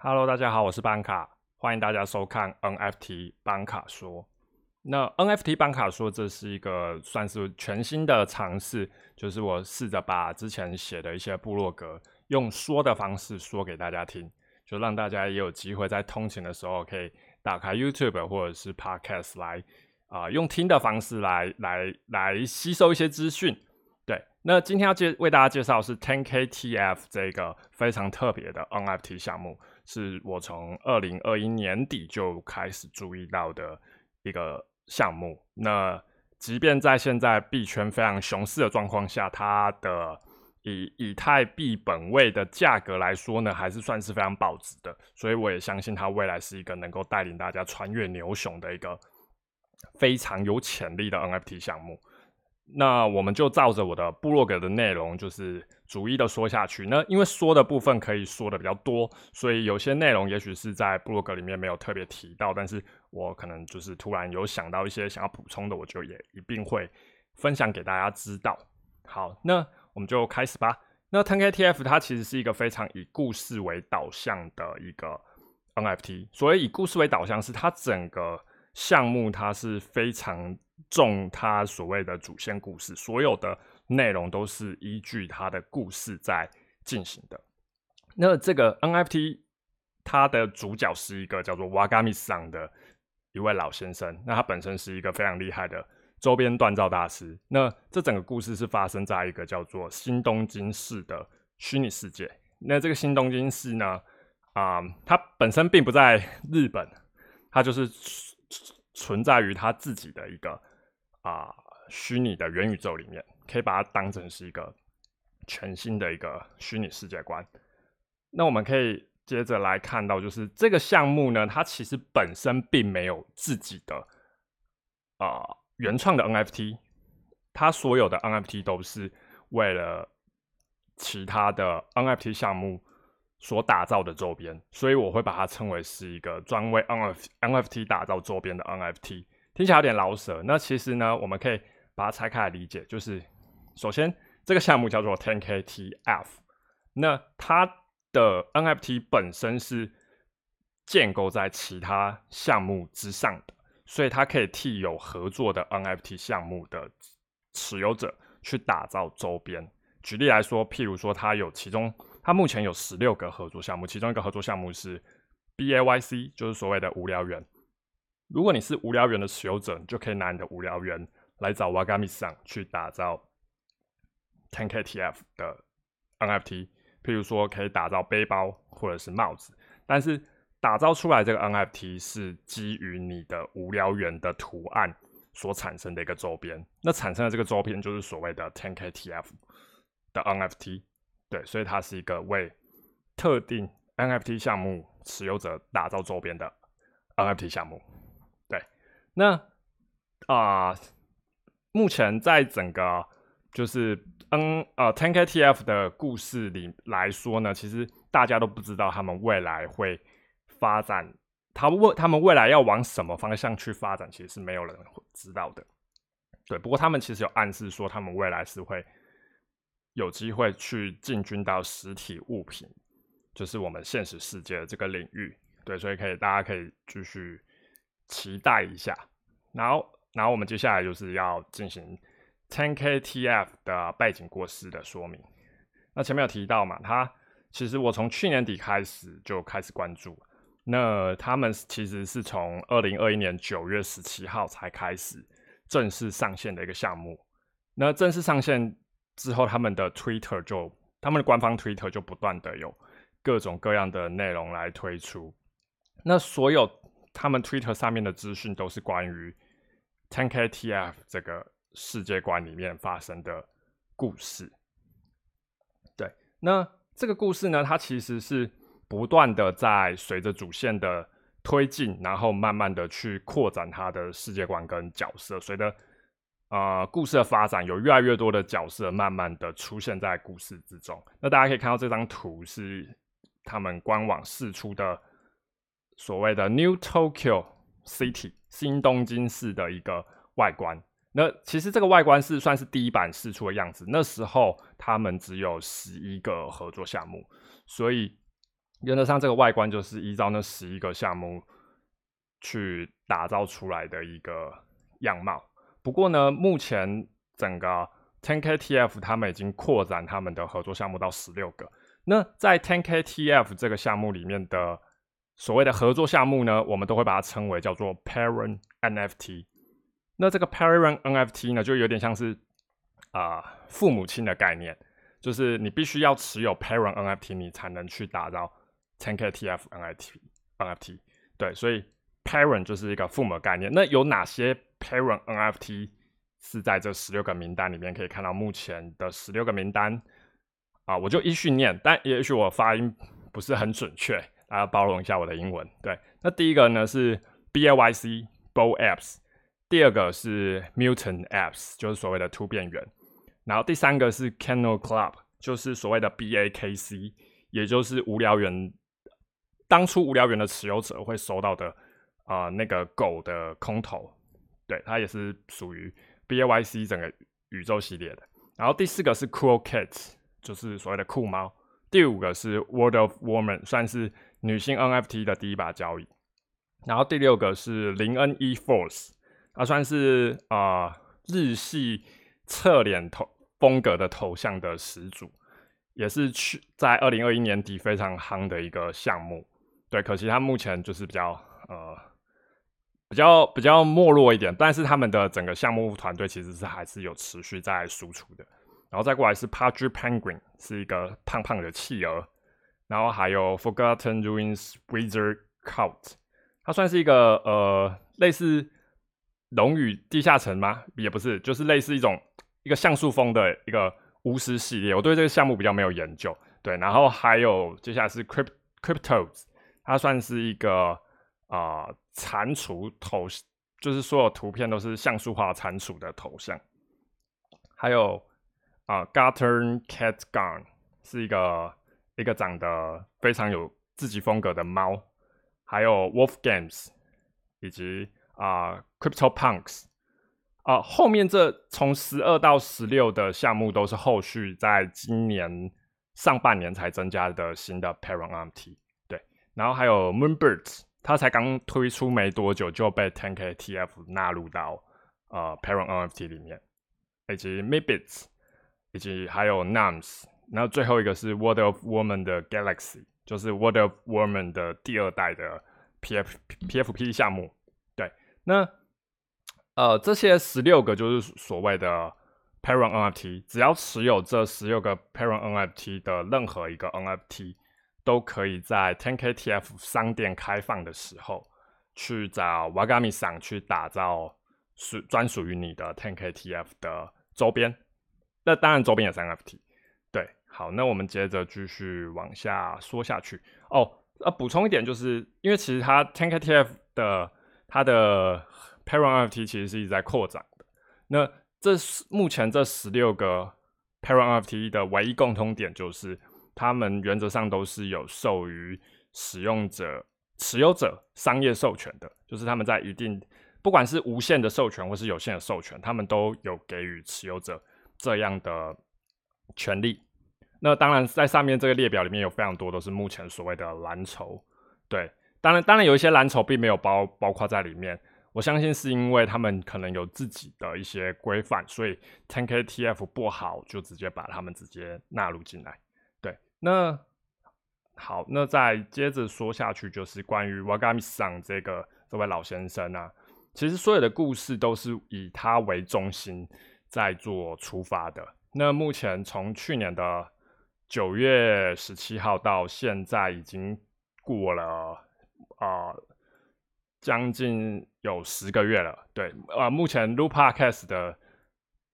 Hello，大家好，我是班卡，欢迎大家收看 NFT 班卡说。那 NFT 班卡说，这是一个算是全新的尝试，就是我试着把之前写的一些部落格用说的方式说给大家听，就让大家也有机会在通勤的时候可以打开 YouTube 或者是 Podcast 来啊，用听的方式来来来吸收一些资讯。对，那今天要介为大家介绍是 10KTF 这个非常特别的 NFT 项目，是我从二零二一年底就开始注意到的一个项目。那即便在现在币圈非常熊市的状况下，它的以以太币本位的价格来说呢，还是算是非常保值的。所以我也相信它未来是一个能够带领大家穿越牛熊的一个非常有潜力的 NFT 项目。那我们就照着我的部落格的内容，就是逐一的说下去。那因为说的部分可以说的比较多，所以有些内容也许是在部落格里面没有特别提到，但是我可能就是突然有想到一些想要补充的，我就也一并会分享给大家知道。好，那我们就开始吧。那 TenKTF 它其实是一个非常以故事为导向的一个 NFT，所以以故事为导向是它整个项目它是非常。重它所谓的主线故事，所有的内容都是依据它的故事在进行的。那这个 NFT 它的主角是一个叫做 Wagami 桑的一位老先生，那他本身是一个非常厉害的周边锻造大师。那这整个故事是发生在一个叫做新东京市的虚拟世界。那这个新东京市呢，啊，它本身并不在日本，它就是存在于它自己的一个。啊，虚拟的元宇宙里面，可以把它当成是一个全新的一个虚拟世界观。那我们可以接着来看到，就是这个项目呢，它其实本身并没有自己的啊原创的 NFT，它所有的 NFT 都是为了其他的 NFT 项目所打造的周边，所以我会把它称为是一个专为 NFT 打造周边的 NFT。听起来有点老舍，那其实呢，我们可以把它拆开来理解。就是首先，这个项目叫做 10KTF，那它的 NFT 本身是建构在其他项目之上的，所以它可以替有合作的 NFT 项目的持有者去打造周边。举例来说，譬如说，它有其中，它目前有十六个合作项目，其中一个合作项目是 BAYC，就是所谓的无聊猿。如果你是无聊猿的持有者，你就可以拿你的无聊猿来找 Wagami 上去打造 10KTF 的 NFT，譬如说可以打造背包或者是帽子，但是打造出来这个 NFT 是基于你的无聊猿的图案所产生的一个周边，那产生的这个周边就是所谓的 10KTF 的 NFT，对，所以它是一个为特定 NFT 项目持有者打造周边的 NFT 项目。对那啊，目前在整个就是嗯呃 TenKTF 的故事里来说呢，其实大家都不知道他们未来会发展，他未他们未来要往什么方向去发展，其实是没有人知道的。对，不过他们其实有暗示说，他们未来是会有机会去进军到实体物品，就是我们现实世界的这个领域。对，所以可以大家可以继续。期待一下，然后，然后我们接下来就是要进行 10KTF 的背景过世的说明。那前面有提到嘛，他其实我从去年底开始就开始关注，那他们其实是从二零二一年九月十七号才开始正式上线的一个项目。那正式上线之后，他们的 Twitter 就他们的官方 Twitter 就不断的有各种各样的内容来推出，那所有。他们 Twitter 上面的资讯都是关于 10KTF 这个世界观里面发生的故事。对，那这个故事呢，它其实是不断的在随着主线的推进，然后慢慢的去扩展它的世界观跟角色。随着呃故事的发展，有越来越多的角色慢慢的出现在故事之中。那大家可以看到这张图是他们官网释出的。所谓的 New Tokyo City 新东京市的一个外观，那其实这个外观是算是第一版试出的样子。那时候他们只有十一个合作项目，所以原则上这个外观就是依照那十一个项目去打造出来的一个样貌。不过呢，目前整个 10KTF 他们已经扩展他们的合作项目到十六个。那在 10KTF 这个项目里面的所谓的合作项目呢，我们都会把它称为叫做 Parent NFT。那这个 Parent NFT 呢，就有点像是啊父母亲的概念，就是你必须要持有 Parent NFT，你才能去打造 10KTF NFT NFT。对，所以 Parent 就是一个父母的概念。那有哪些 Parent NFT 是在这十六个名单里面可以看到目前的十六个名单啊？我就一序念，但也许我发音不是很准确，大家包容一下我的英文。对，那第一个呢是 BAYC Bo Apps，第二个是 Mutant Apps，就是所谓的突变源，然后第三个是 Kennel Club，就是所谓的 BAKC，也就是无聊猿当初无聊猿的持有者会收到的啊那个狗的空投。对，它也是属于 B A Y C 整个宇宙系列的。然后第四个是 Cool Cats，就是所谓的酷猫。第五个是 World of Woman，算是女性 N F T 的第一把交椅。然后第六个是零 N E Force，它算是啊日系侧脸头风格的头像的始祖，也是去在二零二一年底非常夯的一个项目。对，可惜它目前就是比较呃。比较比较没落一点，但是他们的整个项目团队其实是还是有持续在输出的。然后再过来是 Pudgy Penguin，是一个胖胖的企鹅。然后还有 Forgotten Ruins Wizard Cult，它算是一个呃类似龙与地下城吗？也不是，就是类似一种一个像素风的一个巫师系列。我对这个项目比较没有研究。对，然后还有接下来是 Crypt Cryptos，它算是一个。啊，蟾蜍头就是所有图片都是像素化蟾蜍的头像，还有啊，Garten Cat Gun 是一个一个长得非常有自己风格的猫，还有 Wolf Games 以及啊，Crypto Punks 啊，后面这从十二到十六的项目都是后续在今年上半年才增加的新的 Parent NFT，对，然后还有 Moonbirds。它才刚推出没多久就被 10K TF 纳入到呃 Parent NFT 里面，以及 Mibits，以及还有 Nums，然后最后一个是 World of Woman 的 Galaxy，就是 World of Woman 的第二代的 PF PFP 项目。那呃这些十六个就是所谓的 Parent NFT，只要持有这十六个 Parent NFT 的任何一个 NFT。都可以在 10KTF 商店开放的时候去找 Wagami 桑去打造属专属于你的 10KTF 的周边。那当然周边也是 NFT。对，好，那我们接着继续往下说下去。哦，呃，补充一点，就是因为其实它 10KTF 的它的 Parent NFT 其实是一直在扩展的。那这是目前这十六个 Parent NFT 的唯一共通点就是。他们原则上都是有授予使用者、持有者商业授权的，就是他们在一定，不管是无限的授权或是有限的授权，他们都有给予持有者这样的权利。那当然，在上面这个列表里面有非常多都是目前所谓的蓝筹，对，当然，当然有一些蓝筹并没有包包括在里面。我相信是因为他们可能有自己的一些规范，所以 10KTF 不好就直接把他们直接纳入进来。对那好，那再接着说下去，就是关于 Wagami 桑这个这位老先生啊，其实所有的故事都是以他为中心在做出发的。那目前从去年的九月十七号到现在，已经过了啊将近有十个月了。对，呃，目前 l u p a c a s t 的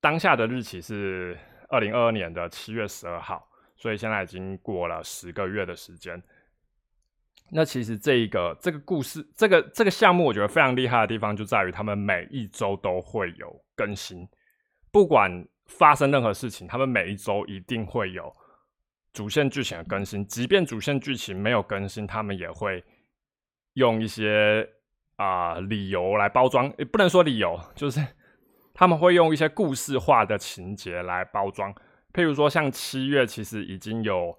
当下的日期是二零二二年的七月十二号。所以现在已经过了十个月的时间。那其实这一个这个故事，这个这个项目，我觉得非常厉害的地方就在于他们每一周都会有更新，不管发生任何事情，他们每一周一定会有主线剧情的更新。即便主线剧情没有更新，他们也会用一些啊理由来包装，也不能说理由，就是 他们会用一些故事化的情节来包装。譬如说，像七月其实已经有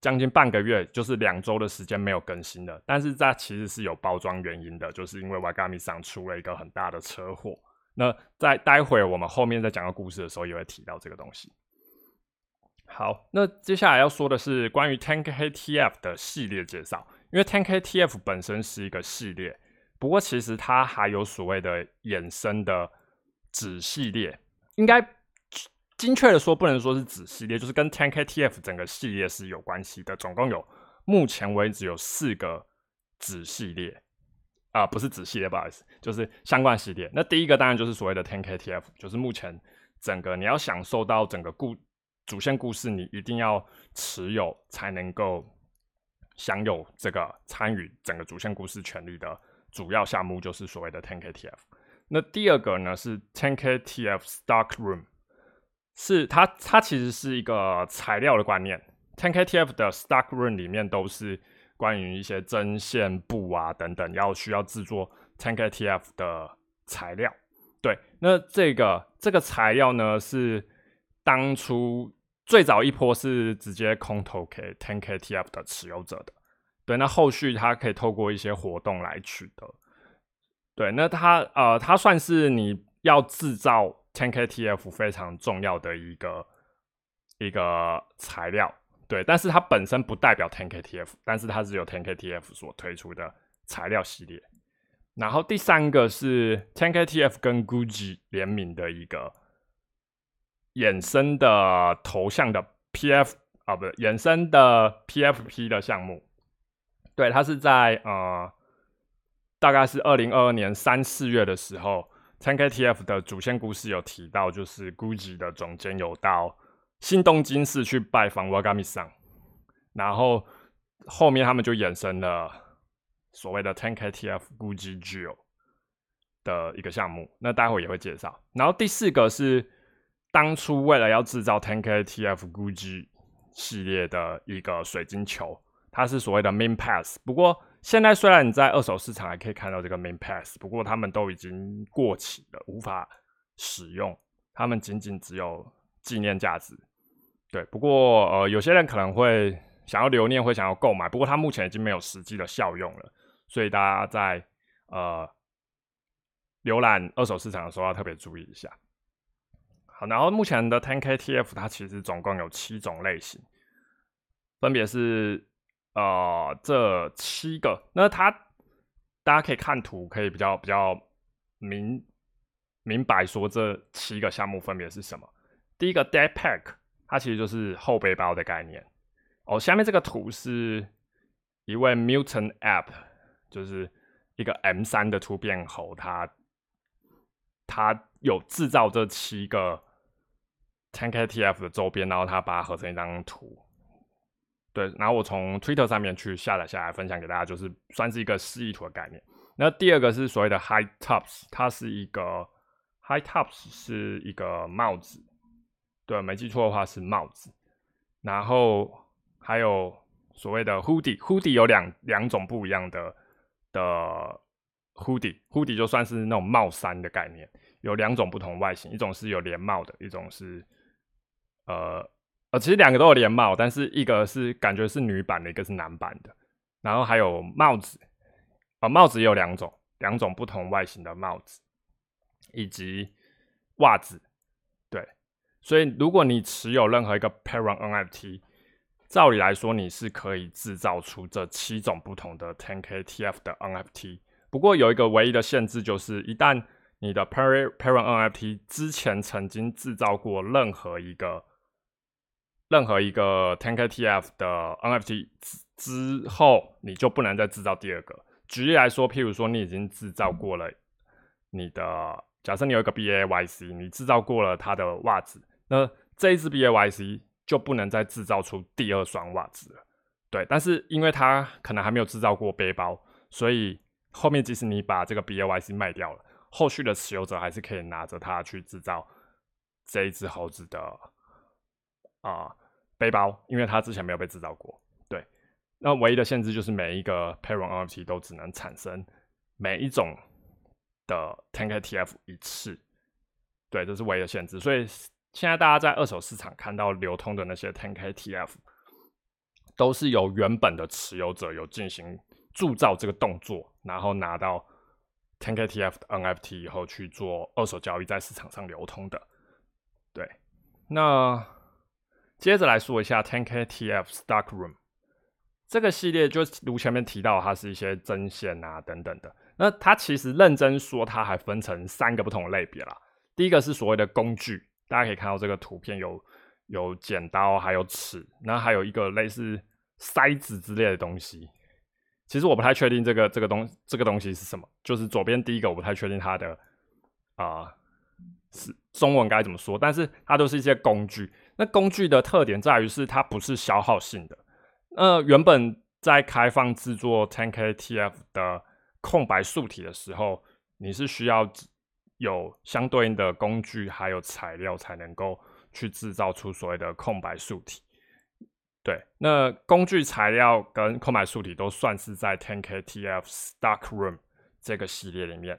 将近半个月，就是两周的时间没有更新了。但是这其实是有包装原因的，就是因为 Wagami 上出了一个很大的车祸。那在待会我们后面在讲个故事的时候，也会提到这个东西。好，那接下来要说的是关于 TankKTF 的系列介绍。因为 TankKTF 本身是一个系列，不过其实它还有所谓的衍生的子系列。应该精确的说，不能说是子系列，就是跟 TankKTF 整个系列是有关系的。总共有目前为止有四个子系列。啊，不是子系列，不好意思，就是相关系列。那第一个当然就是所谓的 10KTF，就是目前整个你要享受到整个故主线故事，你一定要持有才能够享有这个参与整个主线故事权利的主要项目，就是所谓的 10KTF。那第二个呢是 10KTF Stock Room，是它它其实是一个材料的观念。10KTF 的 Stock Room 里面都是。关于一些针线布啊等等，要需要制作 TankTF 的材料，对，那这个这个材料呢是当初最早一波是直接空投给 TankTF 的持有者的，对，那后续它可以透过一些活动来取得，对，那它呃它算是你要制造 TankTF 非常重要的一个一个材料。对，但是它本身不代表 10KTF，但是它是由 10KTF 所推出的材料系列。然后第三个是 10KTF 跟 Gucci 联名的一个衍生的头像的 PF 啊，不，衍生的 PFP 的项目。对，它是在呃，大概是二零二二年三四月的时候，10KTF 的主线故事有提到，就是 Gucci 的总监有到。新东京市去拜访 Wagami 上，然后后面他们就衍生了所谓的 10KTF Gucci Gel 的一个项目，那待会也会介绍。然后第四个是当初为了要制造 10KTF Gucci 系列的一个水晶球，它是所谓的 Main Pass。不过现在虽然你在二手市场还可以看到这个 Main Pass，不过他们都已经过期了，无法使用，他们仅仅只有纪念价值。对，不过呃，有些人可能会想要留念，会想要购买，不过它目前已经没有实际的效用了，所以大家在呃浏览二手市场的时候要特别注意一下。好，然后目前的 10KTF 它其实总共有七种类型，分别是呃这七个，那它大家可以看图，可以比较比较明明白说这七个项目分别是什么。第一个 Dead Pack。它其实就是后背包的概念哦。下面这个图是一位 Mutant App，就是一个 M 三的突变猴，它它有制造这七个 TankTF 的周边，然后他把它合成一张图。对，然后我从 Twitter 上面去下载下来，分享给大家，就是算是一个示意图的概念。那第二个是所谓的 High Tops，它是一个 High Tops 是一个帽子。对，没记错的话是帽子，然后还有所谓的 hoodie，hoodie 有两两种不一样的的 hoodie，hoodie 就算是那种帽衫的概念，有两种不同外形，一种是有连帽的，一种是呃呃，其实两个都有连帽，但是一个是感觉是女版的，一个是男版的，然后还有帽子，啊帽子也有两种，两种不同外形的帽子，以及袜子。对所以，如果你持有任何一个 Parent NFT，照理来说，你是可以制造出这七种不同的 10KTF 的 NFT。不过，有一个唯一的限制，就是一旦你的 Parent Parent NFT 之前曾经制造过任何一个任何一个 tank tf 的 NFT 之之后，你就不能再制造第二个。举例来说，譬如说，你已经制造过了你的，假设你有一个 BAYC，你制造过了它的袜子。那这一只 B A Y C 就不能再制造出第二双袜子了，对。但是因为它可能还没有制造过背包，所以后面即使你把这个 B A Y C 卖掉了，后续的持有者还是可以拿着它去制造这一只猴子的啊背包，因为它之前没有被制造过。对。那唯一的限制就是每一个 Parent N F T 都只能产生每一种的 Ten K T F 一次，对，这是唯一的限制，所以。现在大家在二手市场看到流通的那些 10KTF，都是由原本的持有者有进行铸造这个动作，然后拿到 10KTF 的 NFT 以后去做二手交易，在市场上流通的。对，那接着来说一下 10KTF Stock Room 这个系列，就如前面提到，它是一些针线啊等等的。那它其实认真说，它还分成三个不同的类别啦。第一个是所谓的工具，大家可以看到这个图片有有剪刀，还有尺，然后还有一个类似筛子之类的东西。其实我不太确定这个这个东这个东西是什么。就是左边第一个，我不太确定它的啊是中文该怎么说，但是它都是一些工具。那工具的特点在于是它不是消耗性的。那原本在开放制作 10KTF 的。空白素体的时候，你是需要有相对应的工具还有材料才能够去制造出所谓的空白素体。对，那工具材料跟空白素体都算是在 10KTF Stock Room 这个系列里面。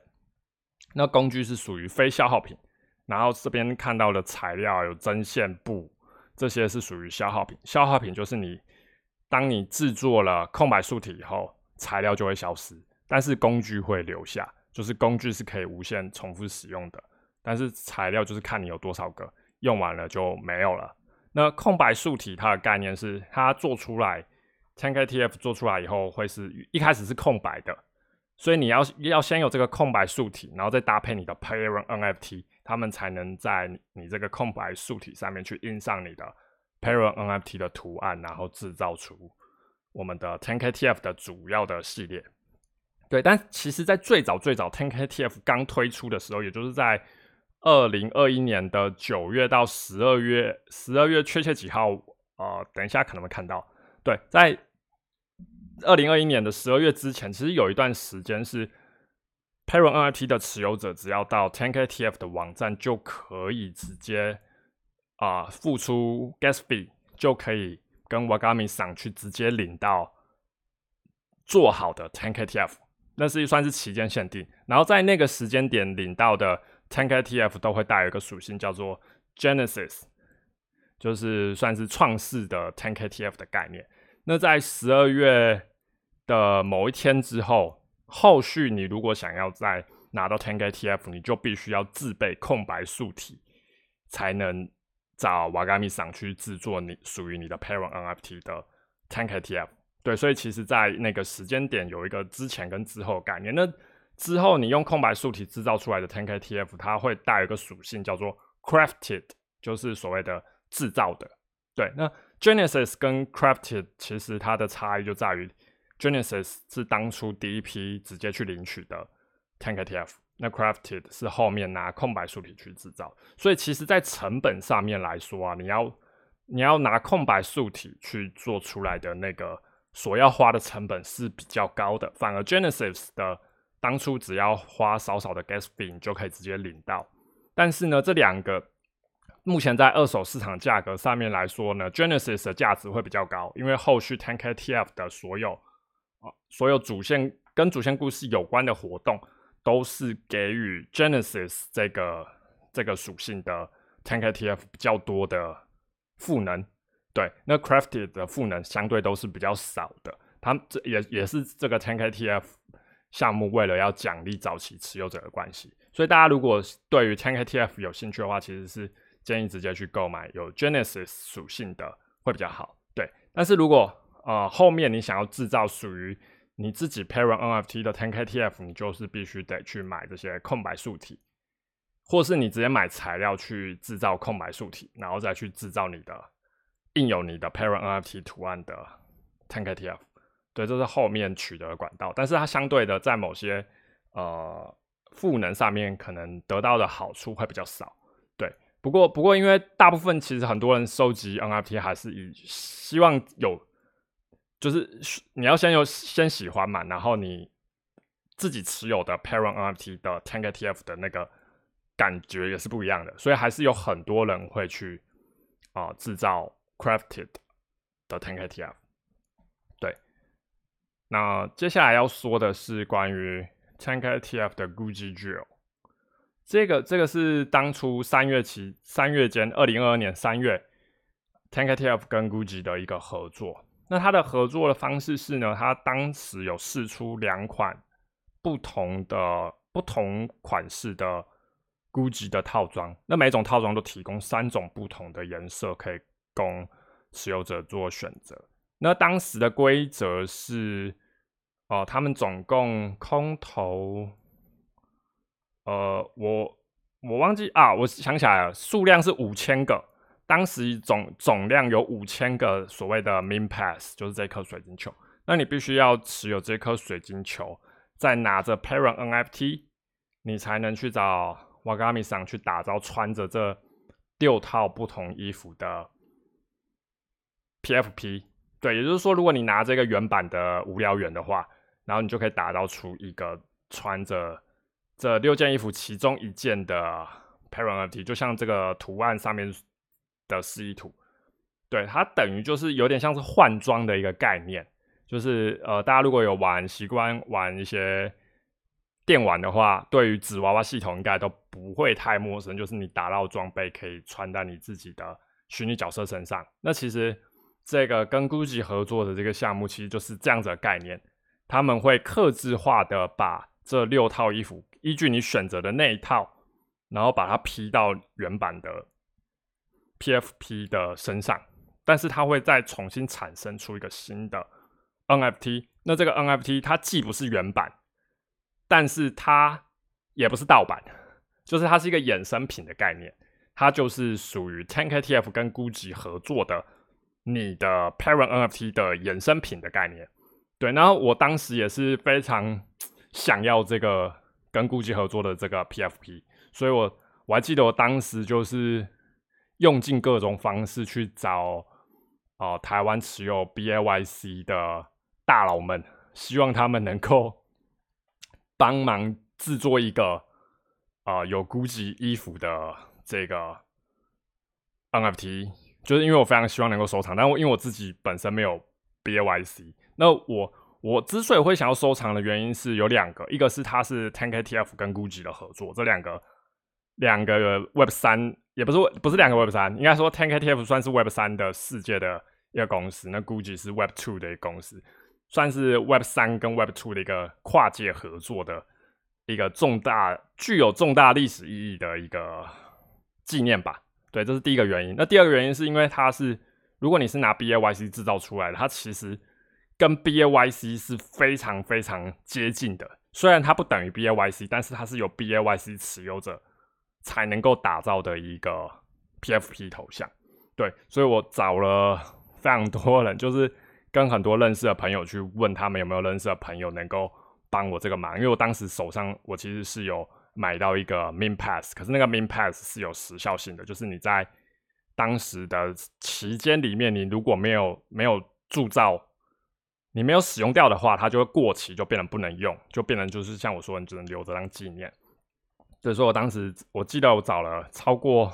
那工具是属于非消耗品，然后这边看到的材料有针线布，这些是属于消耗品。消耗品就是你当你制作了空白素体以后，材料就会消失。但是工具会留下，就是工具是可以无限重复使用的。但是材料就是看你有多少个，用完了就没有了。那空白素体它的概念是，它做出来，10KTF 做出来以后会是一开始是空白的，所以你要要先有这个空白素体，然后再搭配你的 Parent NFT，他们才能在你这个空白素体上面去印上你的 Parent NFT 的图案，然后制造出我们的 10KTF 的主要的系列。对，但其实，在最早最早 10KTF 刚推出的时候，也就是在二零二一年的九月到十二月，十二月确切几号？呃，等一下可能会看到。对，在二零二一年的十二月之前，其实有一段时间是 Parent NFT 的持有者，只要到 10KTF 的网站就可以直接啊付出 Gas fee，就可以跟 Wagami 上去直接领到做好的 10KTF。那是算是期间限定，然后在那个时间点领到的 10KTF 都会带有一个属性叫做 Genesis，就是算是创世的 10KTF 的概念。那在十二月的某一天之后，后续你如果想要再拿到 10KTF，你就必须要自备空白素体，才能找瓦嘎米赏去制作你属于你的 Parent NFT 的 10KTF。对，所以其实，在那个时间点有一个之前跟之后概念。那之后你用空白素体制造出来的 10KTF，它会带一个属性叫做 crafted，就是所谓的制造的。对，那 Genesis 跟 crafted 其实它的差异就在于，Genesis 是当初第一批直接去领取的 Tank TF，那 crafted 是后面拿空白素体去制造。所以其实，在成本上面来说啊，你要你要拿空白素体去做出来的那个。所要花的成本是比较高的，反而 Genesis 的当初只要花少少的 Gas fee 就可以直接领到。但是呢，这两个目前在二手市场价格上面来说呢，Genesis 的价值会比较高，因为后续 Tank TF 的所有所有主线跟主线故事有关的活动都是给予 Genesis 这个这个属性的 Tenk TF 比较多的赋能。对，那 crafted 的赋能相对都是比较少的，它这也也是这个 Tenk TF 项目为了要奖励早期持有者的关系，所以大家如果对于 Tenk TF 有兴趣的话，其实是建议直接去购买有 Genesis 属性的会比较好。对，但是如果呃后面你想要制造属于你自己 Parent NFT 的 10KTF，你就是必须得去买这些空白素体，或是你直接买材料去制造空白素体，然后再去制造你的。印有你的 Parent NFT 图案的 10KTF，对，这是后面取得管道，但是它相对的在某些呃赋能上面可能得到的好处会比较少，对。不过不过因为大部分其实很多人收集 NFT 还是以希望有，就是你要先有先喜欢嘛，然后你自己持有的 Parent NFT 的 10KTF 的那个感觉也是不一样的，所以还是有很多人会去啊制造。Crafted 的 10KTF，对。那接下来要说的是关于 10KTF 的 Gucci Drill。这个这个是当初三月起三月间，二零二二年三月 10KTF 跟 Gucci 的一个合作。那它的合作的方式是呢，它当时有试出两款不同的不同款式的 GUCCI 的套装，那每种套装都提供三种不同的颜色，可以供持有者做选择。那当时的规则是，哦，他们总共空投，呃，我我忘记啊，我想起来了，数量是五千个。当时总总量有五千个所谓的 Min Pass，就是这颗水晶球。那你必须要持有这颗水晶球，再拿着 Parent NFT，你才能去找 Wagami 上去打造穿着这六套不同衣服的 PFP。对，也就是说，如果你拿这个原版的无聊猿的话，然后你就可以打造出一个穿着这六件衣服其中一件的 Parent NFT，就像这个图案上面。的示意图，对它等于就是有点像是换装的一个概念，就是呃，大家如果有玩习惯玩一些电玩的话，对于纸娃娃系统应该都不会太陌生。就是你打到装备可以穿在你自己的虚拟角色身上。那其实这个跟 GUCCI 合作的这个项目，其实就是这样子的概念。他们会克制化的把这六套衣服，依据你选择的那一套，然后把它 P 到原版的。PFP 的身上，但是它会再重新产生出一个新的 NFT。那这个 NFT 它既不是原版，但是它也不是盗版，就是它是一个衍生品的概念。它就是属于 TenKTF 跟 GUCCI 合作的你的 Parent NFT 的衍生品的概念。对，然后我当时也是非常想要这个跟 GUCCI 合作的这个 PFP，所以我我还记得我当时就是。用尽各种方式去找哦，台湾持有 BAYC 的大佬们，希望他们能够帮忙制作一个啊有 GUCCI 衣服的这个 NFT，就是因为我非常希望能够收藏，但我因为我自己本身没有 BAYC，那我我之所以会想要收藏的原因是有两个，一个是它是 Tank TF 跟 GUCCI 的合作，这两个两个 Web 三。也不是不是两个 Web 三，应该说 TenKTF 算是 Web 三的世界的一个公司，那估计是 Web two 的一个公司，算是 Web 三跟 Web two 的一个跨界合作的一个重大、具有重大历史意义的一个纪念吧。对，这是第一个原因。那第二个原因是因为它是，如果你是拿 BAYC 制造出来的，它其实跟 BAYC 是非常非常接近的。虽然它不等于 BAYC，但是它是有 BAYC 持有者。才能够打造的一个 PFP 头像，对，所以我找了非常多人，就是跟很多认识的朋友去问他们有没有认识的朋友能够帮我这个忙，因为我当时手上我其实是有买到一个 Min Pass，可是那个 Min Pass 是有时效性的，就是你在当时的期间里面，你如果没有没有铸造，你没有使用掉的话，它就会过期，就变成不能用，就变成就是像我说，你只能留着当纪念。所以说我当时我记得我找了超过，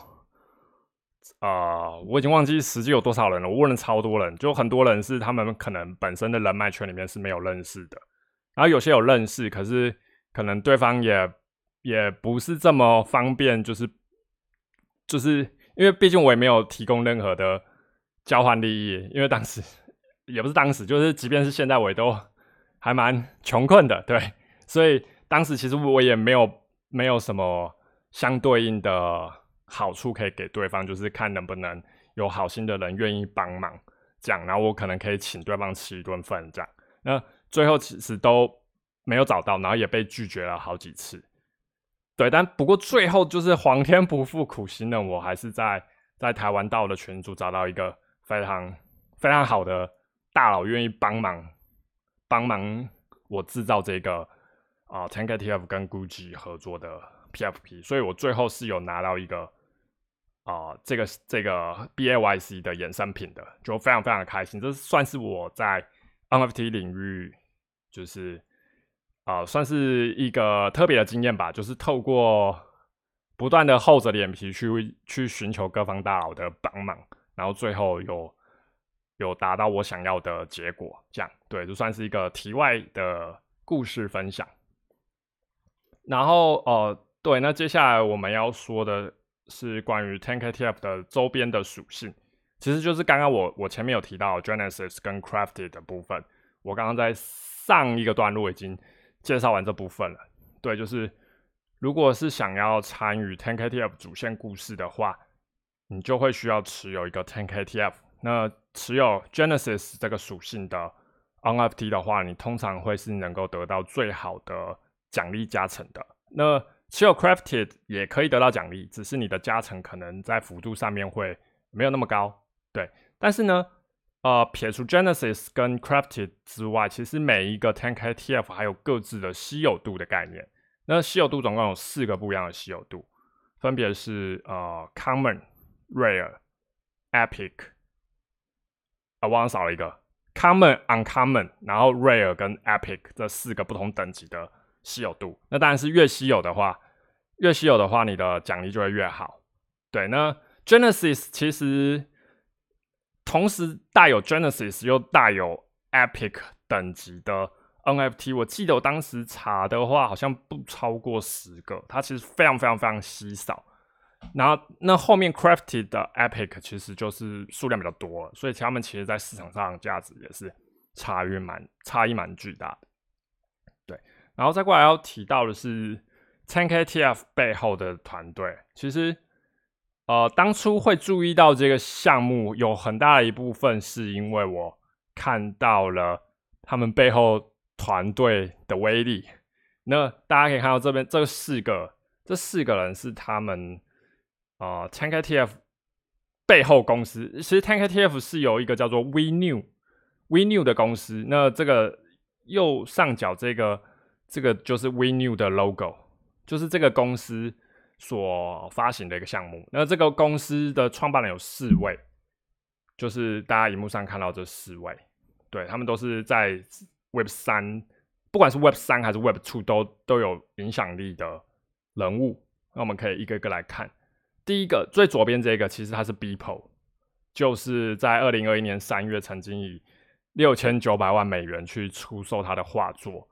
啊，我已经忘记实际有多少人了。我问了超多人，就很多人是他们可能本身的人脉圈里面是没有认识的，然后有些有认识，可是可能对方也也不是这么方便，就是就是因为毕竟我也没有提供任何的交换利益，因为当时也不是当时，就是即便是现在我也都还蛮穷困的，对，所以当时其实我也没有。没有什么相对应的好处可以给对方，就是看能不能有好心的人愿意帮忙，这样，然后我可能可以请对方吃一顿饭，这样。那最后其实都没有找到，然后也被拒绝了好几次。对，但不过最后就是皇天不负苦心人，我还是在在台湾道的群组找到一个非常非常好的大佬，愿意帮忙帮忙我制造这个。啊，TenKTF 跟 GUCCI 合作的 PFP，所以我最后是有拿到一个啊，这个这个 BAYC 的衍生品的，就非常非常的开心。这算是我在 NFT 领域，就是啊，算是一个特别的经验吧。就是透过不断的厚着脸皮去去寻求各方大佬的帮忙，然后最后有有达到我想要的结果。这样对，就算是一个题外的故事分享。然后，呃，对，那接下来我们要说的是关于 TenKTF 的周边的属性。其实就是刚刚我我前面有提到 Genesis 跟 Crafted 的部分，我刚刚在上一个段落已经介绍完这部分了。对，就是如果是想要参与 Tenk TF 主线故事的话，你就会需要持有一个 Tenk TF。那持有 Genesis 这个属性的 NFT 的话，你通常会是能够得到最好的奖励加成的。那持有 Crafted 也可以得到奖励，只是你的加成可能在幅度上面会没有那么高。对，但是呢，呃，撇除 Genesis 跟 Crafted 之外，其实每一个 10KTF 还有各自的稀有度的概念。那稀有度总共有四个不一样的稀有度，分别是呃 Common、Rare、Epic。啊，忘了少了一个 Common、Uncommon，然后 Rare 跟 Epic 这四个不同等级的稀有度。那当然是越稀有的话，越稀有的话，你的奖励就会越好。对，那 Genesis 其实同时带有 Genesis 又带有 Epic 等级的。NFT，我记得我当时查的话，好像不超过十个，它其实非常非常非常稀少。然后那后面 Crafted 的 Epic 其实就是数量比较多，所以他们其实在市场上价值也是差异蛮差异蛮巨大的。然后再过来要提到的是 10KTF 背后的团队，其实呃当初会注意到这个项目，有很大的一部分是因为我看到了他们背后。团队的威力，那大家可以看到这边这四个，这四个人是他们啊 t a n k t f 背后公司。其实 t a n k t f 是由一个叫做 We New We New 的公司。那这个右上角这个这个就是 We New 的 logo，就是这个公司所发行的一个项目。那这个公司的创办人有四位，就是大家荧幕上看到这四位，对他们都是在。Web 三，不管是 Web 三还是 Web Two，都都有影响力的人物。那我们可以一个一个来看。第一个最左边这个，其实它是 Beeple，就是在二零二一年三月曾经以六千九百万美元去出售他的画作，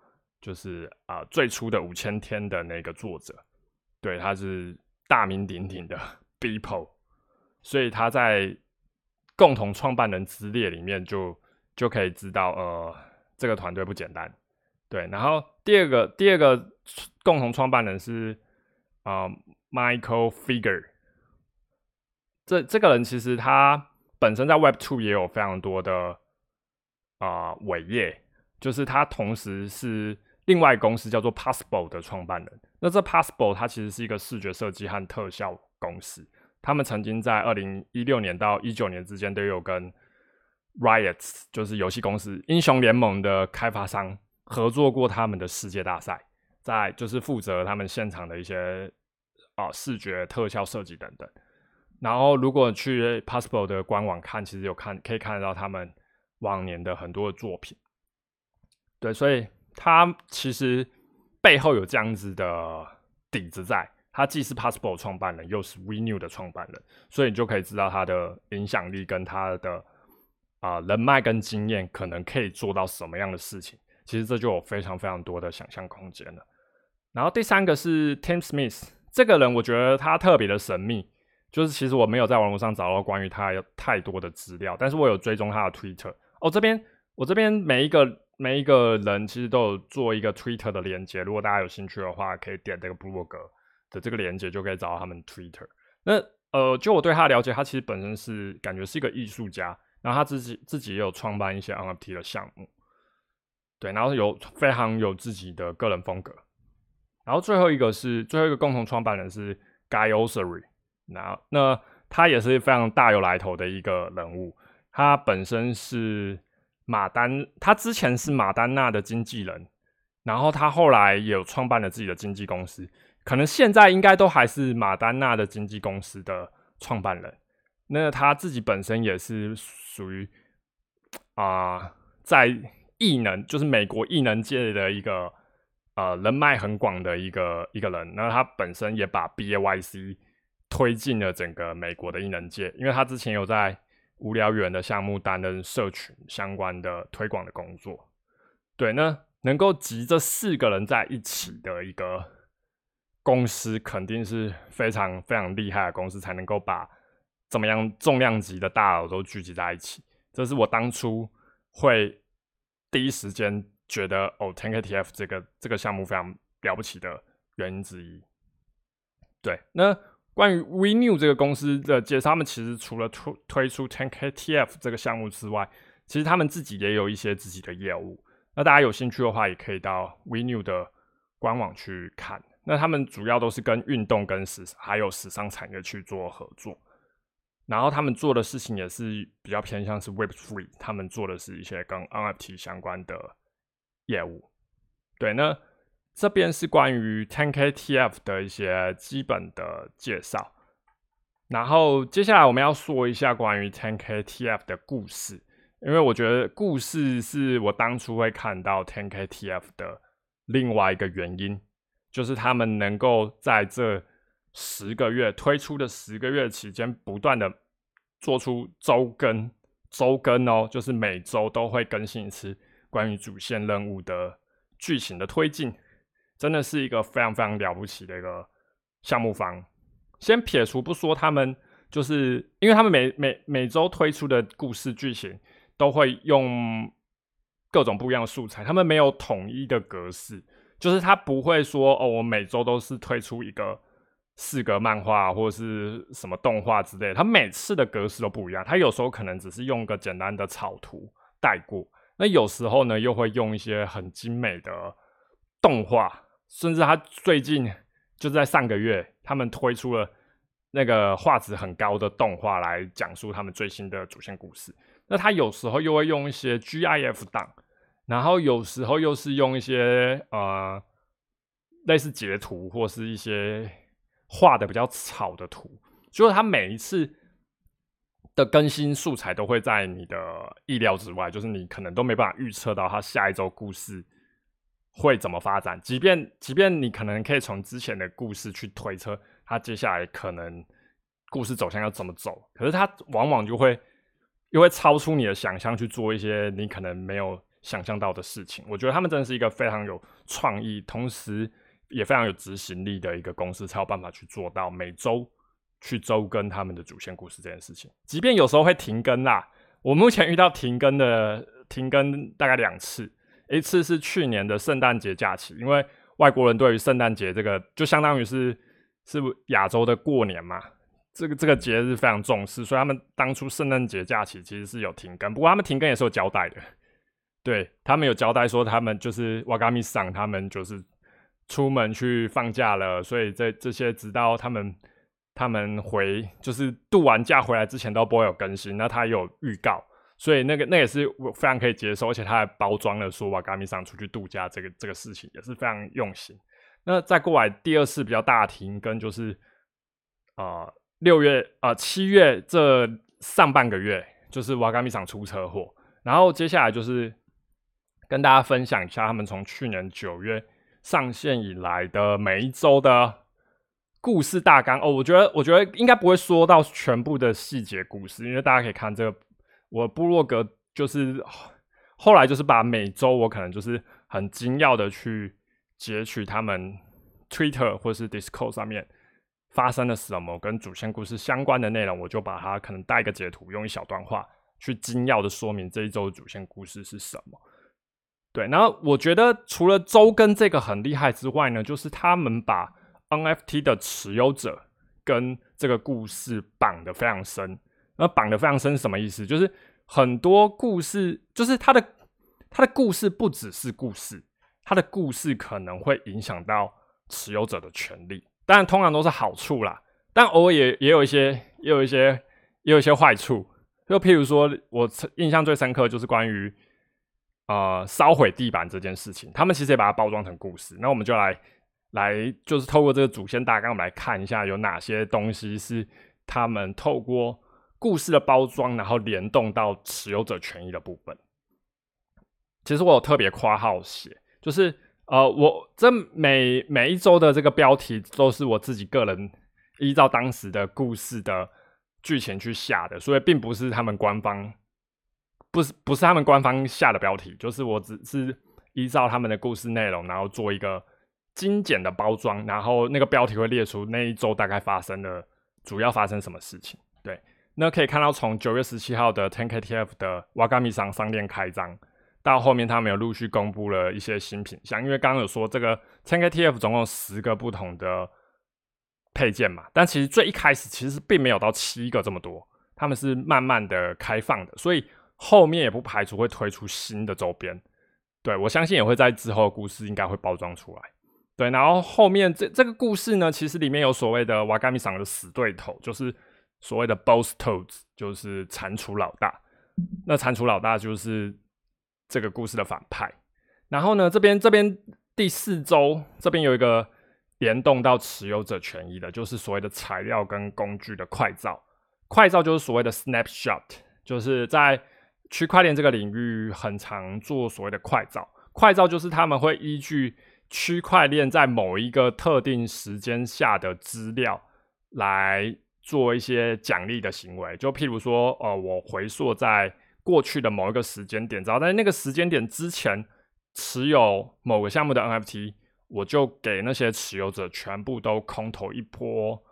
就是啊最初的五千天的那个作者。对，他是大名鼎鼎的 Beeple，所以他在共同创办人之列里面就就可以知道呃。这个团队不简单，对。然后第二个第二个共同创办人是啊，Michael Figure。这这个人其实他本身在 Web Two 也有非常多的啊伟业，就是他同时是另外公司叫做 Possible 的创办人。那这 Possible 它其实是一个视觉设计和特效公司，他们曾经在二零一六年到一九年之间都有跟 Riots 就是游戏公司英雄联盟的开发商合作过他们的世界大赛，在就是负责他们现场的一些啊视觉特效设计等等。然后如果去 Possible 的官网看，其实有看可以看得到他们往年的很多的作品。对，所以他其实背后有这样子的底子在，他既是 Passport 创办人，又是 We New 的创办人，所以你就可以知道他的影响力跟他的。啊，人脉跟经验可能可以做到什么样的事情？其实这就有非常非常多的想象空间了。然后第三个是 Tim Smith 这个人，我觉得他特别的神秘，就是其实我没有在网络上找到关于他有太多的资料，但是我有追踪他的 Twitter。哦，这边我这边每一个每一个人其实都有做一个 Twitter 的连接，如果大家有兴趣的话，可以点这个部落格的这个连接，就可以找到他们 Twitter。那呃，就我对他的了解，他其实本身是感觉是一个艺术家。然后他自己自己也有创办一些 NFT 的项目，对，然后有非常有自己的个人风格。然后最后一个是最后一个共同创办人是 Guy Osary，那那他也是非常大有来头的一个人物。他本身是马丹，他之前是马丹娜的经纪人，然后他后来有创办了自己的经纪公司，可能现在应该都还是马丹娜的经纪公司的创办人。那他自己本身也是。属于啊，在异能就是美国异能界的一个呃人脉很广的一个一个人，那他本身也把 B A Y C 推进了整个美国的异能界，因为他之前有在无聊猿的项目担任社群相关的推广的工作。对，那能够集这四个人在一起的一个公司，肯定是非常非常厉害的公司，才能够把。怎么样重量级的大佬都聚集在一起，这是我当初会第一时间觉得哦，TankATF 这个这个项目非常了不起的原因之一。对，那关于 WeNew 这个公司的介绍，他们其实除了推推出 TankATF 这个项目之外，其实他们自己也有一些自己的业务。那大家有兴趣的话，也可以到 WeNew 的官网去看。那他们主要都是跟运动、跟时还有时尚产业去做合作，然后他们做的事情也是比较偏向是 Web Three，他们做的是一些跟 NFT 相关的业务。对，那这边是关于 TenKTF 的一些基本的介绍，然后接下来我们要说一下关于 TenKTF 的故事，因为我觉得故事是我当初会看到 TenKTF 的另外一个原因。就是他们能够在这十个月推出的十个月期间，不断的做出周更，周更哦，就是每周都会更新一次关于主线任务的剧情的推进，真的是一个非常非常了不起的一个项目方。先撇除不说，他们就是因为他们每每每周推出的故事剧情都会用各种不一样的素材，他们没有统一的格式。就是他不会说哦，我每周都是推出一个四格漫画或者是什么动画之类，他每次的格式都不一样。他有时候可能只是用个简单的草图带过，那有时候呢又会用一些很精美的动画，甚至他最近就在上个月，他们推出了那个画质很高的动画来讲述他们最新的主线故事。那他有时候又会用一些 GIF 档。然后有时候又是用一些呃类似截图或是一些画的比较草的图，就是他每一次的更新素材都会在你的意料之外，就是你可能都没办法预测到他下一周故事会怎么发展。即便即便你可能可以从之前的故事去推测它接下来可能故事走向要怎么走，可是它往往就会又会超出你的想象去做一些你可能没有。想象到的事情，我觉得他们真的是一个非常有创意，同时也非常有执行力的一个公司，才有办法去做到每周去周更他们的主线故事这件事情。即便有时候会停更啦，我目前遇到停更的停更大概两次，一次是去年的圣诞节假期，因为外国人对于圣诞节这个就相当于是是亚洲的过年嘛，这个这个节日非常重视，所以他们当初圣诞节假期其实是有停更，不过他们停更也是有交代的。对他们有交代说，他们就是瓦嘎米桑，他们就是出门去放假了，所以这这些直到他们他们回就是度完假回来之前都不会有更新。那他有预告，所以那个那也是我非常可以接受，而且他还包装了说瓦嘎米桑出去度假这个这个事情也是非常用心。那再过来第二次比较大停更就是啊六月啊七月这上半个月就是瓦嘎米桑出车祸，然后接下来就是。跟大家分享一下他们从去年九月上线以来的每一周的故事大纲哦。我觉得，我觉得应该不会说到全部的细节故事，因为大家可以看这个我部落格，就是后来就是把每周我可能就是很精要的去截取他们 Twitter 或是 Discord 上面发生了什么跟主线故事相关的内容，我就把它可能带一个截图，用一小段话去精要的说明这一周主线故事是什么。对，然后我觉得除了周更这个很厉害之外呢，就是他们把 NFT 的持有者跟这个故事绑得非常深。那绑得非常深什么意思？就是很多故事，就是它的它的故事不只是故事，它的故事可能会影响到持有者的权利。当然，通常都是好处啦，但偶尔也也有一些，也有一些，也有一些坏处。就譬如说，我印象最深刻就是关于。呃，烧毁地板这件事情，他们其实也把它包装成故事。那我们就来来，就是透过这个主线大纲，我们来看一下有哪些东西是他们透过故事的包装，然后联动到持有者权益的部分。其实我有特别夸号写，就是呃，我这每每一周的这个标题都是我自己个人依照当时的故事的剧情去下的，所以并不是他们官方。不是不是他们官方下的标题，就是我只是依照他们的故事内容，然后做一个精简的包装，然后那个标题会列出那一周大概发生的主要发生什么事情。对，那可以看到从九月十七号的 TenKTF 的瓦嘎米商商店开张，到后面他们有陆续公布了一些新品像，因为刚刚有说这个 TenKTF 总共十个不同的配件嘛，但其实最一开始其实并没有到七个这么多，他们是慢慢的开放的，所以后面也不排除会推出新的周边。对我相信也会在之后的故事应该会包装出来。对，然后后面这这个故事呢，其实里面有所谓的瓦嘎米桑的死对头，就是所谓的 Boss Toads，就是蟾蜍老大。那蟾蜍老大就是这个故事的反派。然后呢，这边这边第四周这边有一个联动到持有者权益的，就是所谓的材料跟工具的快照。快照就是所谓的 Snapshot，就是在区块链这个领域很常做所谓的快照。快照就是他们会依据区块链在某一个特定时间下的资料来做一些奖励的行为，就譬如说，呃，我回溯在过去的某一个时间点，只要在那个时间点之前持有某个项目的 NFT，我就给那些持有者全部都空投一波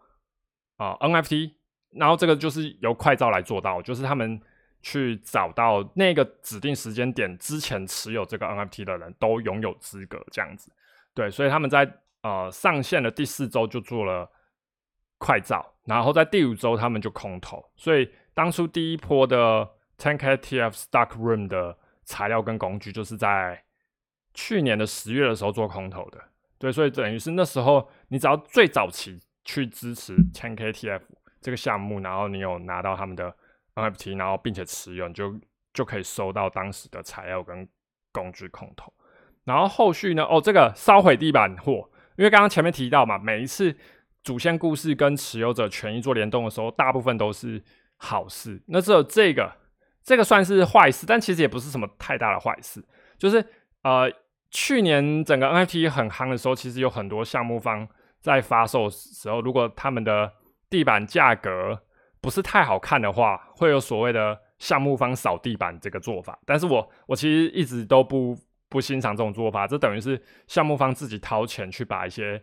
啊 NFT，然后这个就是由快照来做到，就是他们去找到那个指定时间点之前持有这个 NFT 的人都拥有资格这样子。对，所以他们在呃上线的第四周就做了快照，然后在第五周他们就空投。所以当初第一波的 TenKTF Stock Room 的材料跟工具，就是在去年的十月的时候做空投的。对，所以等于是那时候你只要最早期去支持 TenKTF 这个项目，然后你有拿到他们的 NFT，然后并且持有，你就就可以收到当时的材料跟工具空投。然后后续呢？哦，这个烧毁地板货，因为刚刚前面提到嘛，每一次主线故事跟持有者权益做联动的时候，大部分都是好事。那只有这个，这个算是坏事，但其实也不是什么太大的坏事。就是呃，去年整个 NFT 很夯的时候，其实有很多项目方在发售时候，如果他们的地板价格不是太好看的话，会有所谓的项目方扫地板这个做法。但是我我其实一直都不。不欣赏这种做法，这等于是项目方自己掏钱去把一些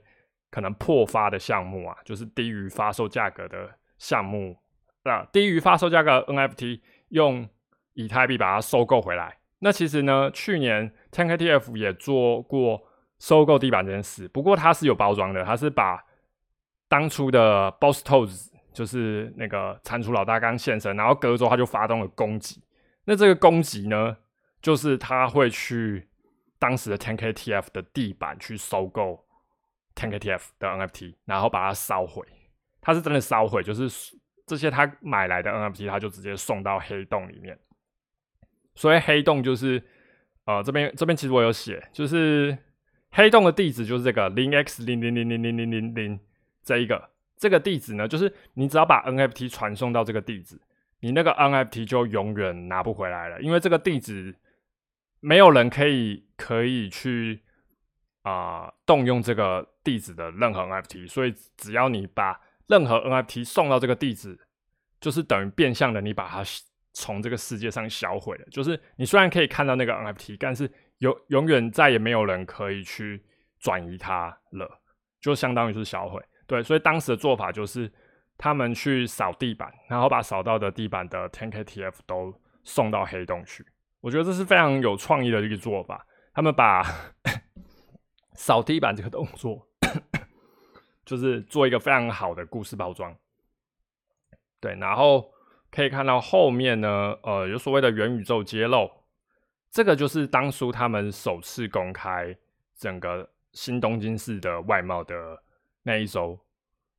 可能破发的项目啊，就是低于发售价格的项目，啊，低于发售价格 NFT 用以太币把它收购回来。那其实呢，去年 TenKTF 也做过收购地板这件事，不过它是有包装的，它是把当初的 Boss Toes 就是那个蟾蜍老大刚现身，然后隔周他就发动了攻击。那这个攻击呢，就是他会去。当时的 TenKTF 的地板去收购 TenKTF 的 NFT，然后把它烧毁。他是真的烧毁，就是这些他买来的 NFT，他就直接送到黑洞里面。所以黑洞就是，呃，这边这边其实我有写，就是黑洞的地址就是这个零 x 零零零零零零零零这一个这个地址呢，就是你只要把 NFT 传送到这个地址，你那个 NFT 就永远拿不回来了，因为这个地址。没有人可以可以去啊动用这个地址的任何 NFT，所以只要你把任何 NFT 送到这个地址，就是等于变相的你把它从这个世界上销毁了。就是你虽然可以看到那个 NFT，但是永永远再也没有人可以去转移它了，就相当于是销毁。对，所以当时的做法就是他们去扫地板，然后把扫到的地板的 TenKTF 都送到黑洞去。我觉得这是非常有创意的一个做法。他们把扫地板这个动作，就是做一个非常好的故事包装。对，然后可以看到后面呢，呃，有所谓的元宇宙揭露，这个就是当初他们首次公开整个新东京市的外貌的那一周。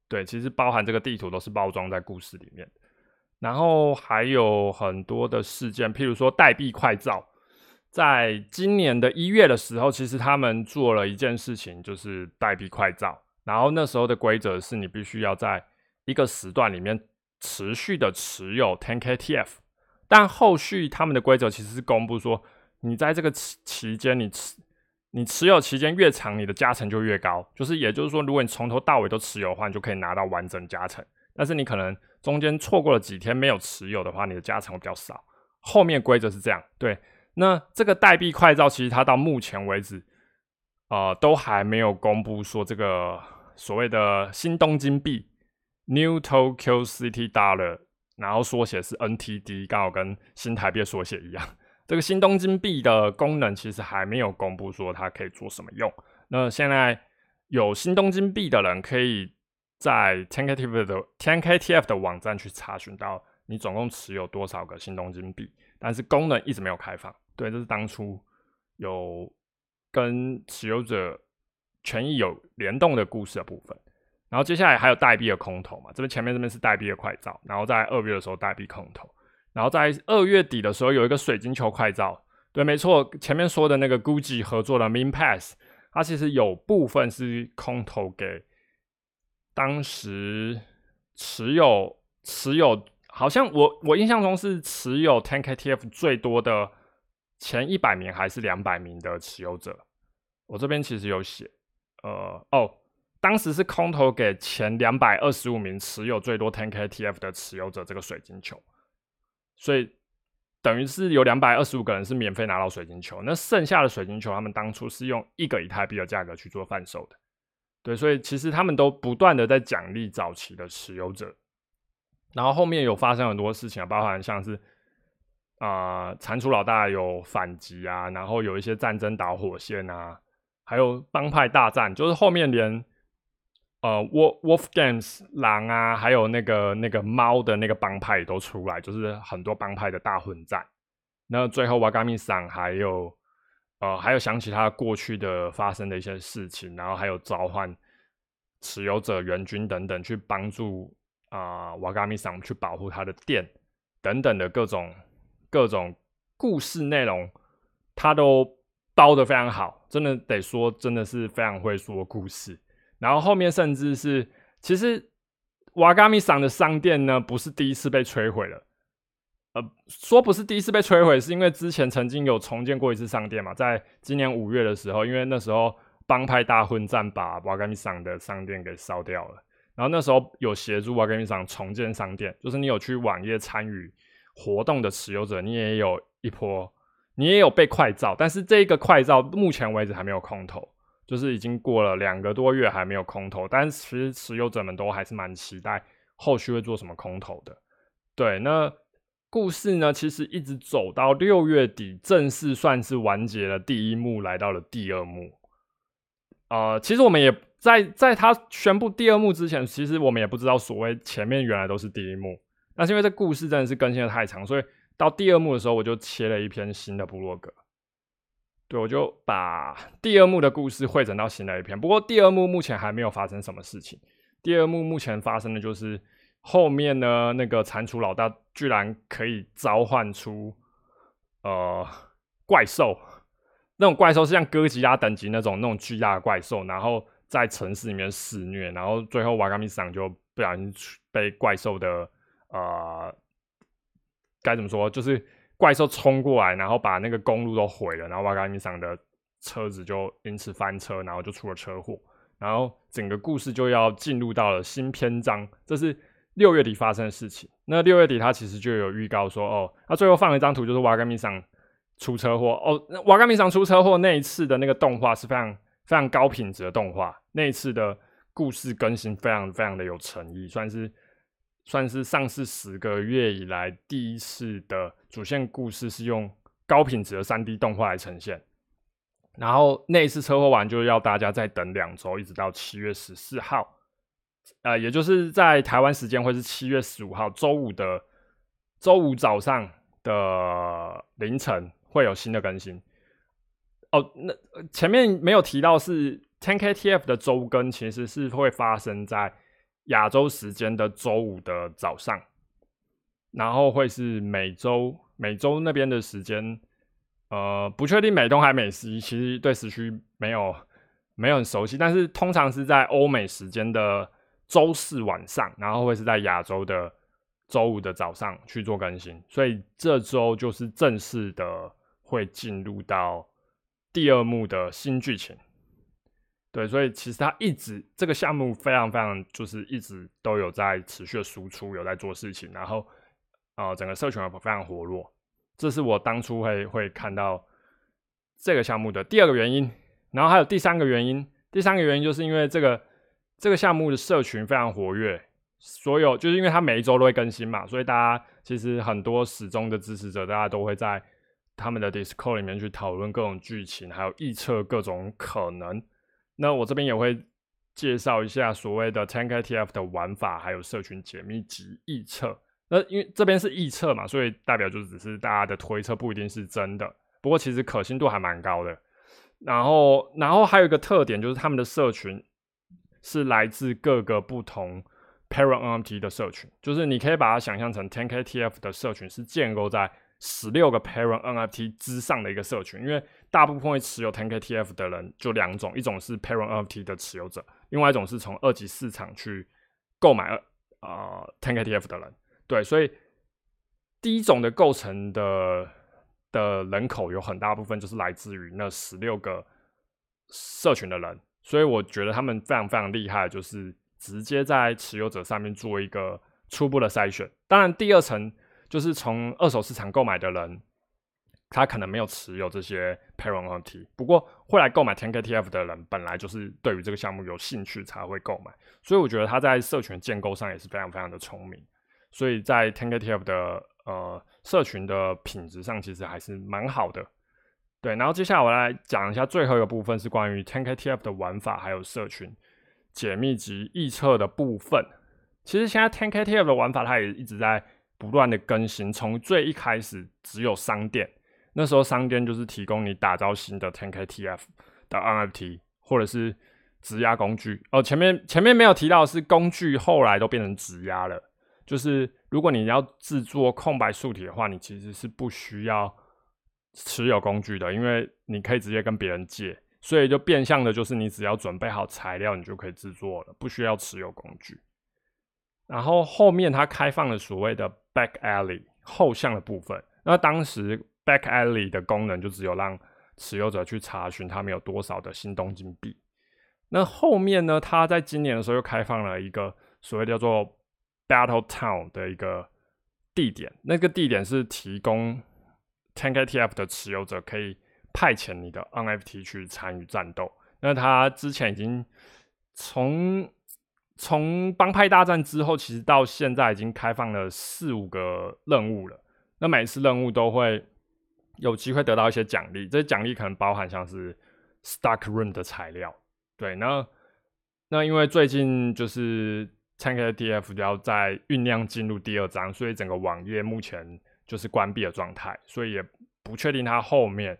对，其实包含这个地图都是包装在故事里面。然后还有很多的事件，譬如说代币快照，在今年的一月的时候，其实他们做了一件事情，就是代币快照。然后那时候的规则是你必须要在一个时段里面持续的持有 TenKTF，但后续他们的规则其实是公布说，你在这个期期间，你持你持有期间越长，你的加成就越高。就是也就是说，如果你从头到尾都持有的话，你就可以拿到完整加成。但是你可能中间错过了几天没有持有的话，你的加成会比较少。后面规则是这样，对。那这个代币快照其实它到目前为止，呃，都还没有公布说这个所谓的新东京币 （New Tokyo City Dollar） 然后缩写是 NTD，刚好跟新台币缩写一样。这个新东京币的功能其实还没有公布说它可以做什么用。那现在有新东京币的人可以在 TenKTF 的 TenKTF 的网站去查询到你总共持有多少个新东京币，但是功能一直没有开放。对，这是当初有跟持有者权益有联动的故事的部分。然后接下来还有代币的空投嘛，这边前面这边是代币的快照，然后在二月的时候代币空投，然后在二月底的时候有一个水晶球快照。对，没错，前面说的那个 Gucci 合作的 Min Pass。它其实有部分是空投给当时持有持有，好像我我印象中是持有 Tank TF 最多的前一百名还是两百名的持有者。我这边其实有写，呃，哦，当时是空投给前两百二十五名持有最多 TenKTF 的持有者这个水晶球，所以。等于是有两百二十五个人是免费拿到水晶球，那剩下的水晶球，他们当初是用一个以太币的价格去做贩售的，对，所以其实他们都不断的在奖励早期的持有者，然后后面有发生很多事情啊，包含像是啊蟾蜍老大有反击啊，然后有一些战争导火线啊，还有帮派大战，就是后面连。呃，Wolf Wolf Games 狼啊，还有那个那个猫的那个帮派都出来，就是很多帮派的大混战。那最后瓦嘎米桑还有呃，还有想起他过去的发生的一些事情，然后还有召唤持有者援军等等，去帮助啊瓦嘎米桑去保护他的店等等的各种各种故事内容，他都包的非常好，真的得说，真的是非常会说故事。然后后面甚至是，其实瓦嘎米桑的商店呢，不是第一次被摧毁了。呃，说不是第一次被摧毁，是因为之前曾经有重建过一次商店嘛，在今年五月的时候，因为那时候帮派大混战把瓦嘎米桑的商店给烧掉了。然后那时候有协助瓦嘎米桑重建商店，就是你有去网页参与活动的持有者，你也有一波，你也有被快照，但是这个快照目前为止还没有空投。就是已经过了两个多月还没有空投，但其实持有者们都还是蛮期待后续会做什么空投的。对，那故事呢，其实一直走到六月底，正式算是完结了第一幕，来到了第二幕。呃，其实我们也在在他宣布第二幕之前，其实我们也不知道所谓前面原来都是第一幕。那是因为这故事真的是更新的太长，所以到第二幕的时候，我就切了一篇新的部落格。对，我就把第二幕的故事汇整到新的一篇。不过第二幕目前还没有发生什么事情。第二幕目前发生的就是后面呢，那个蟾蜍老大居然可以召唤出呃怪兽，那种怪兽是像哥吉拉等级那种那种巨大的怪兽，然后在城市里面肆虐，然后最后瓦嘎米桑就不小心被怪兽的呃该怎么说，就是。怪兽冲过来，然后把那个公路都毁了，然后瓦嘎米桑的车子就因此翻车，然后就出了车祸，然后整个故事就要进入到了新篇章。这是六月底发生的事情。那六月底他其实就有预告说，哦，他最后放了一张图，就是瓦嘎米桑出车祸。哦，瓦嘎米桑出车祸那一次的那个动画是非常非常高品质的动画，那一次的故事更新非常非常的有诚意，算是。算是上市十个月以来第一次的主线故事是用高品质的三 D 动画来呈现，然后那一次车祸完就要大家再等两周，一直到七月十四号，呃，也就是在台湾时间会是七月十五号周五的周五早上的凌晨会有新的更新。哦，那前面没有提到是 TenKTF 的周更，其实是会发生在。亚洲时间的周五的早上，然后会是美洲美洲那边的时间，呃，不确定美东还美西，其实对时区没有没有很熟悉，但是通常是在欧美时间的周四晚上，然后会是在亚洲的周五的早上去做更新，所以这周就是正式的会进入到第二幕的新剧情。对，所以其实他一直这个项目非常非常，就是一直都有在持续的输出，有在做事情，然后啊，整个社群也非常活络，这是我当初会会看到这个项目的第二个原因。然后还有第三个原因，第三个原因就是因为这个这个项目的社群非常活跃，所有就是因为它每一周都会更新嘛，所以大家其实很多始终的支持者，大家都会在他们的 Discord 里面去讨论各种剧情，还有预测各种可能。那我这边也会介绍一下所谓的 TankATF 的玩法，还有社群解密及预测。那因为这边是预测嘛，所以代表就只是大家的推测，不一定是真的。不过其实可信度还蛮高的。然后，然后还有一个特点就是他们的社群是来自各个不同。Parent NFT 的社群，就是你可以把它想象成 TenKTF 的社群是建构在十六个 Parent NFT 之上的一个社群，因为大部分会持有 TenKTF 的人就两种，一种是 Parent NFT 的持有者，另外一种是从二级市场去购买呃 TenKTF 的人。对，所以第一种的构成的的人口有很大部分就是来自于那十六个社群的人，所以我觉得他们非常非常厉害，就是。直接在持有者上面做一个初步的筛选，当然第二层就是从二手市场购买的人，他可能没有持有这些 Parent t 不过会来购买 TenKTF 的人，本来就是对于这个项目有兴趣才会购买，所以我觉得他在社群建构上也是非常非常的聪明，所以在 TenKTF 的呃社群的品质上其实还是蛮好的。对，然后接下来我来讲一下最后一个部分是关于 TenKTF 的玩法还有社群。解密及预测的部分，其实现在 TenKTF 的玩法它也一直在不断的更新。从最一开始只有商店，那时候商店就是提供你打造新的 TenKTF 的 NFT 或者是质押工具。哦，前面前面没有提到是工具，后来都变成质押了。就是如果你要制作空白数体的话，你其实是不需要持有工具的，因为你可以直接跟别人借。所以就变相的，就是你只要准备好材料，你就可以制作了，不需要持有工具。然后后面它开放了所谓的 Back Alley 后巷的部分。那当时 Back Alley 的功能就只有让持有者去查询他们有多少的新东金币。那后面呢，他在今年的时候又开放了一个所谓叫做 Battle Town 的一个地点。那个地点是提供 Tank ATF 的持有者可以。派遣你的 NFT 去参与战斗，那他之前已经从从帮派大战之后，其实到现在已经开放了四五个任务了。那每次任务都会有机会得到一些奖励，这些奖励可能包含像是 Stark Room 的材料。对，那那因为最近就是 Tank TF 要在酝酿进入第二章，所以整个网页目前就是关闭的状态，所以也不确定它后面。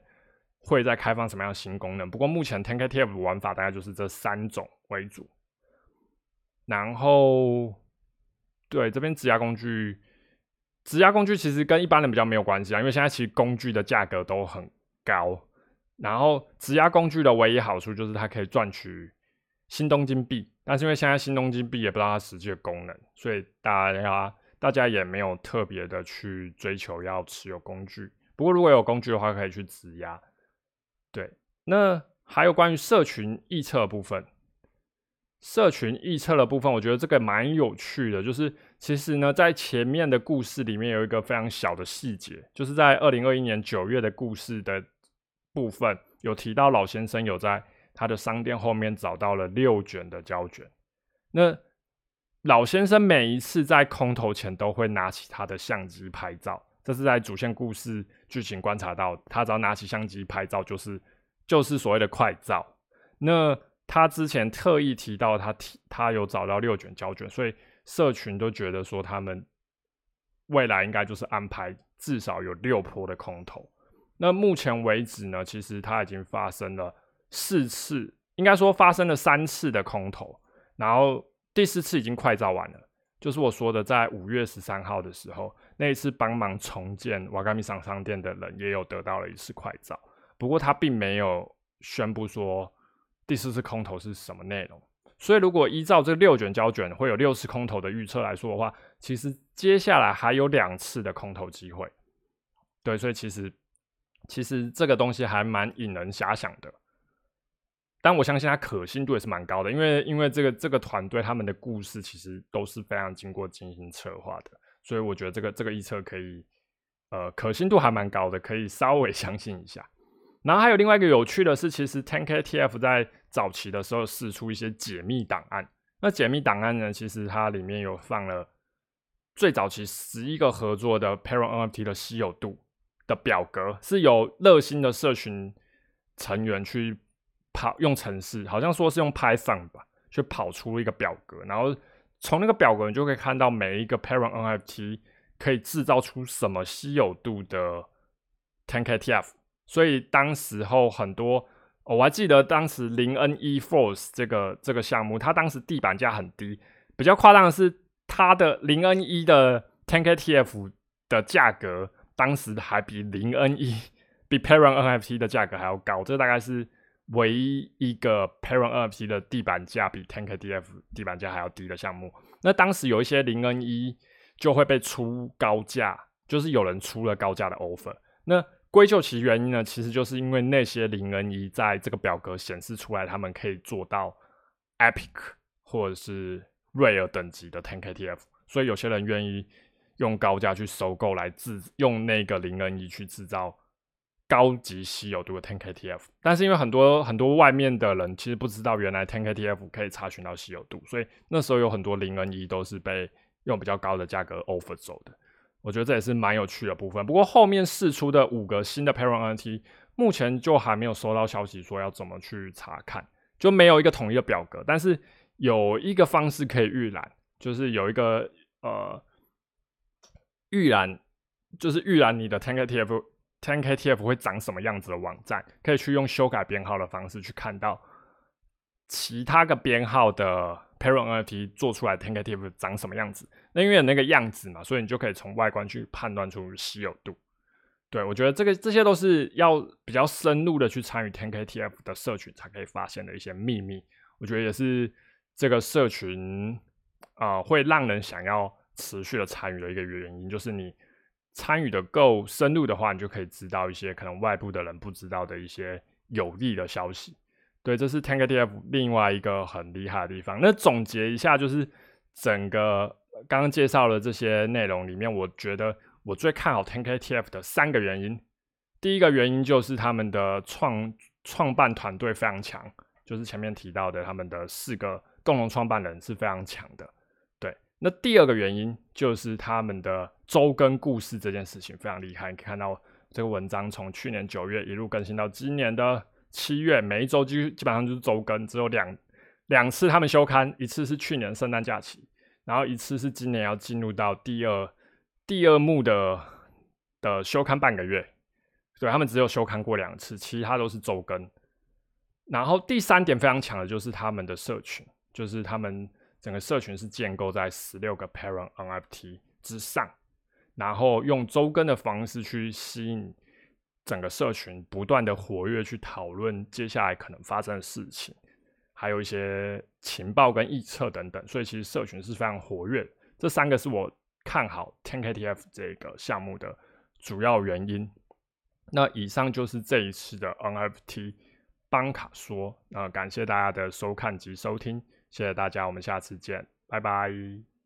会在开放什么样的新功能？不过目前 TenKTF 玩法大概就是这三种为主。然后，对这边质押工具，质押工具其实跟一般人比较没有关系啊，因为现在其实工具的价格都很高。然后，质押工具的唯一好处就是它可以赚取新东金币，但是因为现在新东金币也不知道它实际的功能，所以大家大家也没有特别的去追求要持有工具。不过如果有工具的话，可以去质押。对，那还有关于社群预测部分，社群预测的部分，我觉得这个蛮有趣的。就是其实呢，在前面的故事里面有一个非常小的细节，就是在二零二一年九月的故事的部分，有提到老先生有在他的商店后面找到了六卷的胶卷。那老先生每一次在空投前都会拿起他的相机拍照。这是在主线故事剧情观察到，他只要拿起相机拍照，就是就是所谓的快照。那他之前特意提到，他提他有找到六卷胶卷，所以社群都觉得说，他们未来应该就是安排至少有六波的空投。那目前为止呢，其实它已经发生了四次，应该说发生了三次的空投，然后第四次已经快照完了，就是我说的在五月十三号的时候。那一次帮忙重建瓦嘎米商商店的人也有得到了一次快照，不过他并没有宣布说第四次空投是什么内容。所以如果依照这六卷胶卷会有六次空投的预测来说的话，其实接下来还有两次的空投机会。对，所以其实其实这个东西还蛮引人遐想的。但我相信它可信度也是蛮高的，因为因为这个这个团队他们的故事其实都是非常经过精心策划的。所以我觉得这个这个预测可以，呃，可信度还蛮高的，可以稍微相信一下。然后还有另外一个有趣的是，其实 TenKTF 在早期的时候试出一些解密档案，那解密档案呢，其实它里面有放了最早期十一个合作的 Parent NFT 的稀有度的表格，是有热心的社群成员去跑用程式，好像说是用 Python 吧，去跑出一个表格，然后从那个表格你就可以看到每一个 Parent NFT 可以制造出什么稀有度的 10KTF。所以当时候很多，我还记得当时零 N E Force 这个这个项目，它当时地板价很低。比较夸张的是，它的零 N 一的 tenk tf 的价格，当时还比零 N 一比 Parent NFT 的价格还要高。这大概是唯一一个 Parent NFT 的地板价比 tenk tf 地板价还要低的项目。那当时有一些零 N 一就会被出高价，就是有人出了高价的 offer。那归咎其原因呢，其实就是因为那些零 N 一在这个表格显示出来，他们可以做到 Epic 或者是 Rare 等级的 10KTF，所以有些人愿意用高价去收购来制用那个零 N 一去制造高级稀有度的 10KTF。但是因为很多很多外面的人其实不知道原来 10KTF 可以查询到稀有度，所以那时候有很多零 N 一都是被用比较高的价格 offer 走的。我觉得这也是蛮有趣的部分。不过后面试出的五个新的 Parent N T，目前就还没有收到消息说要怎么去查看，就没有一个统一的表格。但是有一个方式可以预览，就是有一个呃预览，就是预览你的 t a n k TF t a n k TF 会长什么样子的网站，可以去用修改编号的方式去看到其他个编号的。Parent NFT 做出来 Tank ETF 长什么样子？那因为那个样子嘛，所以你就可以从外观去判断出稀有度。对我觉得这个这些都是要比较深入的去参与 Tank ETF 的社群才可以发现的一些秘密。我觉得也是这个社群啊会让人想要持续的参与的一个原因，就是你参与的够深入的话，你就可以知道一些可能外部的人不知道的一些有利的消息。对，这是 Tank TF 另外一个很厉害的地方。那总结一下，就是整个刚刚介绍的这些内容里面，我觉得我最看好 Tank TF 的三个原因。第一个原因就是他们的创创办团队非常强，就是前面提到的他们的四个共同创办人是非常强的。对，那第二个原因就是他们的周更故事这件事情非常厉害。你可以看到这个文章从去年九月一路更新到今年的。七月每一周基基本上就是周更，只有两两次他们休刊，一次是去年圣诞假期，然后一次是今年要进入到第二第二幕的的休刊半个月，对他们只有休刊过两次，其他都是周更。然后第三点非常强的就是他们的社群，就是他们整个社群是建构在十六个 parent NFT 之上，然后用周更的方式去吸引。整个社群不断的活跃，去讨论接下来可能发生的事情，还有一些情报跟预测等等，所以其实社群是非常活跃。这三个是我看好 Ten K T F 这个项目的主要原因。那以上就是这一次的 NFT 邦卡说，那感谢大家的收看及收听，谢谢大家，我们下次见，拜拜。